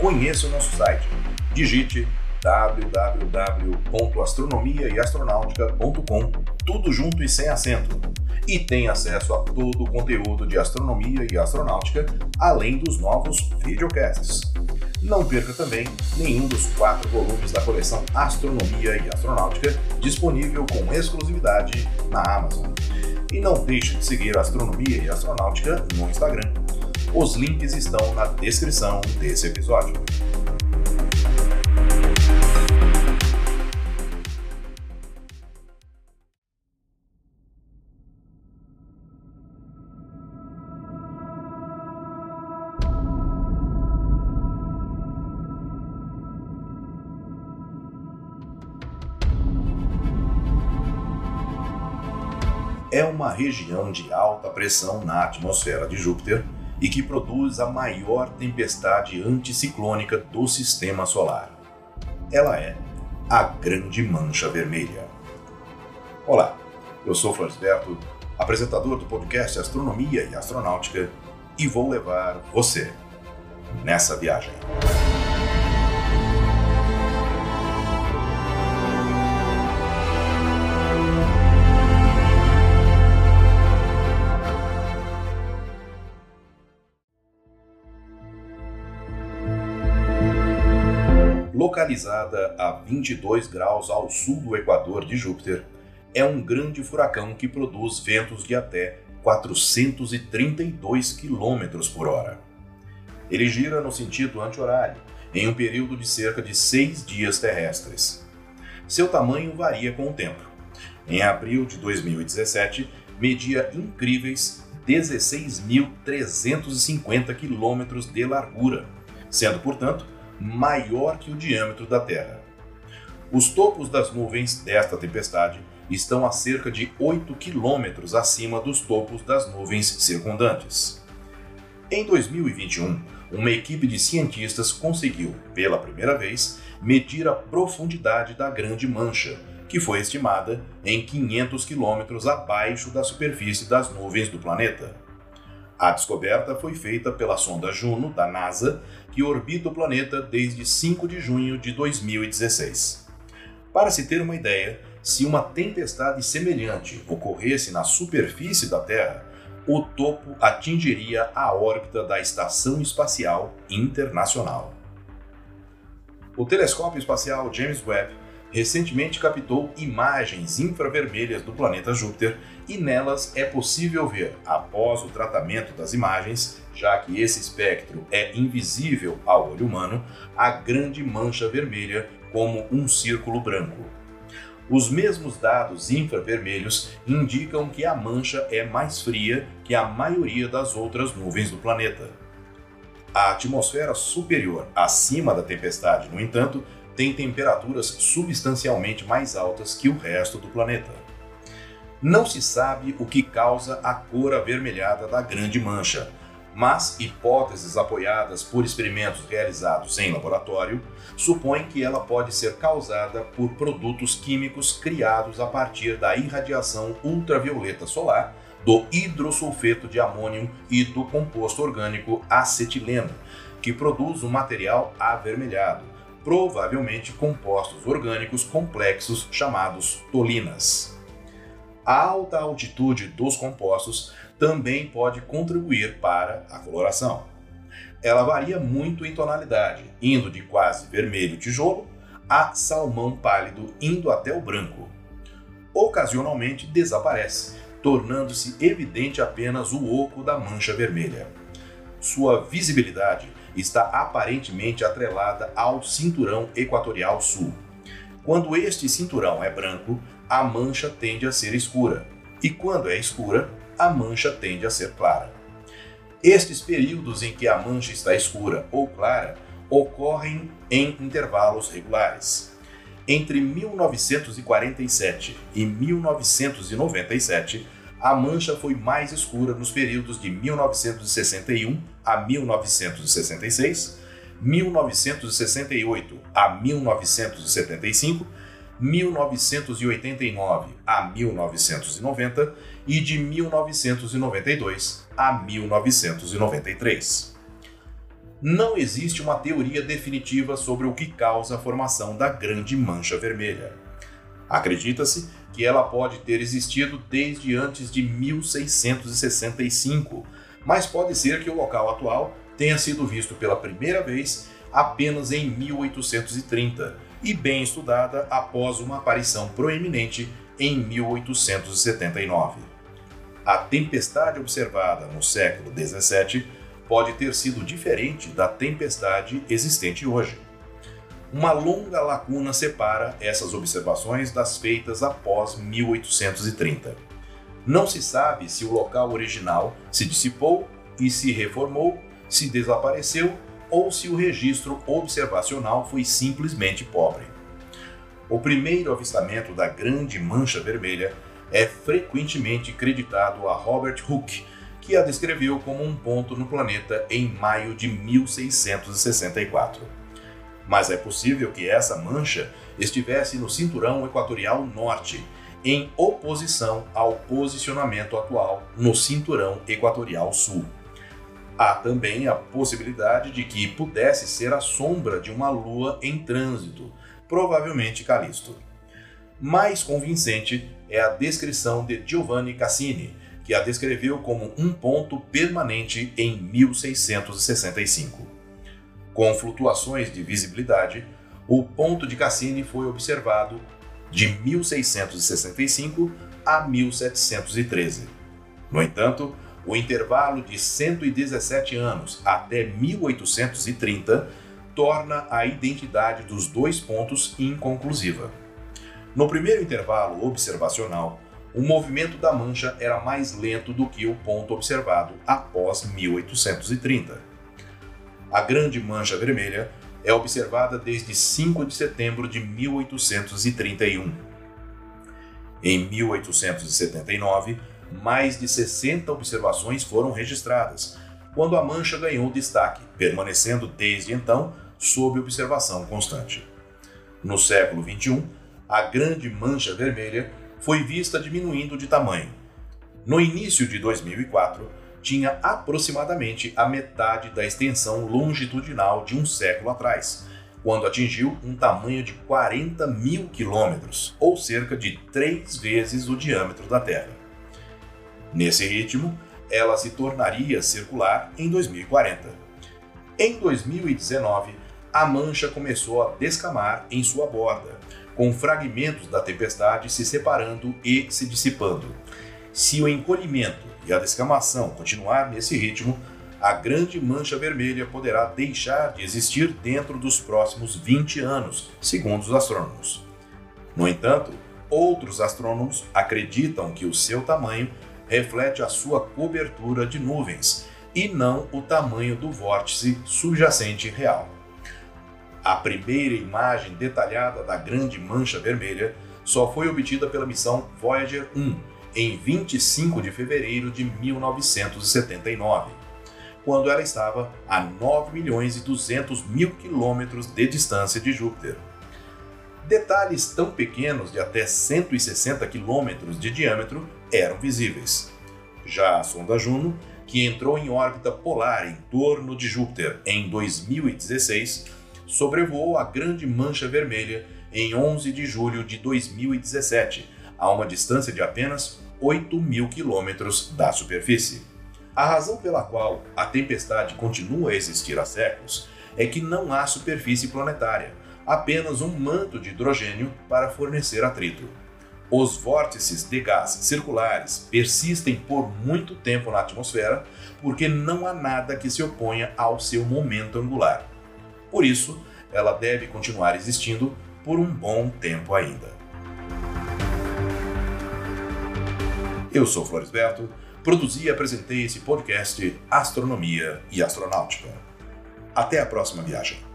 conheça o nosso site. Digite www.astronomiaeastronautica.com, tudo junto e sem acento. E tem acesso a todo o conteúdo de astronomia e astronáutica, além dos novos videocasts. Não perca também nenhum dos quatro volumes da coleção Astronomia e Astronáutica, disponível com exclusividade na Amazon. E não deixe de seguir Astronomia e Astronáutica no Instagram. Os links estão na descrição desse episódio. é uma região de alta pressão na atmosfera de Júpiter e que produz a maior tempestade anticiclônica do sistema solar. Ela é a Grande Mancha Vermelha. Olá, eu sou Florisberto, apresentador do podcast Astronomia e Astronáutica, e vou levar você nessa viagem. Localizada a 22 graus ao sul do equador de Júpiter, é um grande furacão que produz ventos de até 432 km por hora. Ele gira no sentido anti-horário, em um período de cerca de seis dias terrestres. Seu tamanho varia com o tempo. Em abril de 2017, media incríveis 16.350 km de largura, sendo, portanto, maior que o diâmetro da Terra. Os topos das nuvens desta tempestade estão a cerca de 8 quilômetros acima dos topos das nuvens circundantes. Em 2021, uma equipe de cientistas conseguiu, pela primeira vez, medir a profundidade da Grande Mancha, que foi estimada em 500 quilômetros abaixo da superfície das nuvens do planeta. A descoberta foi feita pela sonda Juno, da NASA, que orbita o planeta desde 5 de junho de 2016. Para se ter uma ideia, se uma tempestade semelhante ocorresse na superfície da Terra, o topo atingiria a órbita da Estação Espacial Internacional. O telescópio espacial James Webb recentemente captou imagens infravermelhas do planeta Júpiter e nelas é possível ver, após o tratamento das imagens, já que esse espectro é invisível ao olho humano, a grande mancha vermelha como um círculo branco. Os mesmos dados infravermelhos indicam que a mancha é mais fria que a maioria das outras nuvens do planeta. A atmosfera superior acima da tempestade, no entanto, tem temperaturas substancialmente mais altas que o resto do planeta. Não se sabe o que causa a cor avermelhada da grande mancha, mas hipóteses apoiadas por experimentos realizados em laboratório supõem que ela pode ser causada por produtos químicos criados a partir da irradiação ultravioleta solar do hidrosulfeto de amônio e do composto orgânico acetileno, que produz um material avermelhado, provavelmente compostos orgânicos complexos chamados tolinas. A alta altitude dos compostos também pode contribuir para a coloração. Ela varia muito em tonalidade, indo de quase vermelho tijolo a salmão pálido, indo até o branco. Ocasionalmente desaparece, tornando-se evidente apenas o oco da mancha vermelha. Sua visibilidade está aparentemente atrelada ao cinturão equatorial sul. Quando este cinturão é branco, a mancha tende a ser escura, e quando é escura, a mancha tende a ser clara. Estes períodos em que a mancha está escura ou clara ocorrem em intervalos regulares. Entre 1947 e 1997, a mancha foi mais escura nos períodos de 1961 a 1966, 1968 a 1975, 1989 a 1990 e de 1992 a 1993. Não existe uma teoria definitiva sobre o que causa a formação da Grande Mancha Vermelha. Acredita-se que ela pode ter existido desde antes de 1665, mas pode ser que o local atual tenha sido visto pela primeira vez apenas em 1830 e bem estudada após uma aparição proeminente em 1879. A tempestade observada no século 17 pode ter sido diferente da tempestade existente hoje. Uma longa lacuna separa essas observações das feitas após 1830. Não se sabe se o local original se dissipou e se reformou, se desapareceu ou se o registro observacional foi simplesmente pobre. O primeiro avistamento da Grande Mancha Vermelha é frequentemente creditado a Robert Hooke, que a descreveu como um ponto no planeta em maio de 1664. Mas é possível que essa mancha estivesse no cinturão equatorial norte, em oposição ao posicionamento atual no cinturão equatorial sul. Há também a possibilidade de que pudesse ser a sombra de uma lua em trânsito, provavelmente Calisto. Mais convincente é a descrição de Giovanni Cassini, que a descreveu como um ponto permanente em 1665. Com flutuações de visibilidade, o ponto de Cassini foi observado de 1665 a 1713. No entanto, o intervalo de 117 anos até 1830 torna a identidade dos dois pontos inconclusiva. No primeiro intervalo observacional, o movimento da mancha era mais lento do que o ponto observado após 1830. A Grande Mancha Vermelha é observada desde 5 de setembro de 1831. Em 1879, mais de 60 observações foram registradas, quando a mancha ganhou destaque, permanecendo desde então sob observação constante. No século XXI, a grande mancha vermelha foi vista diminuindo de tamanho. No início de 2004, tinha aproximadamente a metade da extensão longitudinal de um século atrás, quando atingiu um tamanho de 40 mil quilômetros, ou cerca de três vezes o diâmetro da Terra. Nesse ritmo, ela se tornaria circular em 2040. Em 2019, a mancha começou a descamar em sua borda, com fragmentos da tempestade se separando e se dissipando. Se o encolhimento e a descamação continuar nesse ritmo, a grande mancha vermelha poderá deixar de existir dentro dos próximos 20 anos, segundo os astrônomos. No entanto, outros astrônomos acreditam que o seu tamanho reflete a sua cobertura de nuvens e não o tamanho do vórtice subjacente real. A primeira imagem detalhada da grande mancha vermelha só foi obtida pela missão Voyager 1 em 25 de fevereiro de 1979, quando ela estava a 9 milhões e 200 mil quilômetros de distância de Júpiter. Detalhes tão pequenos de até 160 quilômetros de diâmetro eram visíveis. Já a sonda Juno, que entrou em órbita polar em torno de Júpiter em 2016, sobrevoou a Grande Mancha Vermelha em 11 de julho de 2017, a uma distância de apenas 8 mil quilômetros da superfície. A razão pela qual a tempestade continua a existir há séculos é que não há superfície planetária, apenas um manto de hidrogênio para fornecer atrito. Os vórtices de gás circulares persistem por muito tempo na atmosfera porque não há nada que se oponha ao seu momento angular. Por isso, ela deve continuar existindo por um bom tempo ainda. Eu sou Floresberto, produzi e apresentei esse podcast Astronomia e Astronáutica. Até a próxima viagem.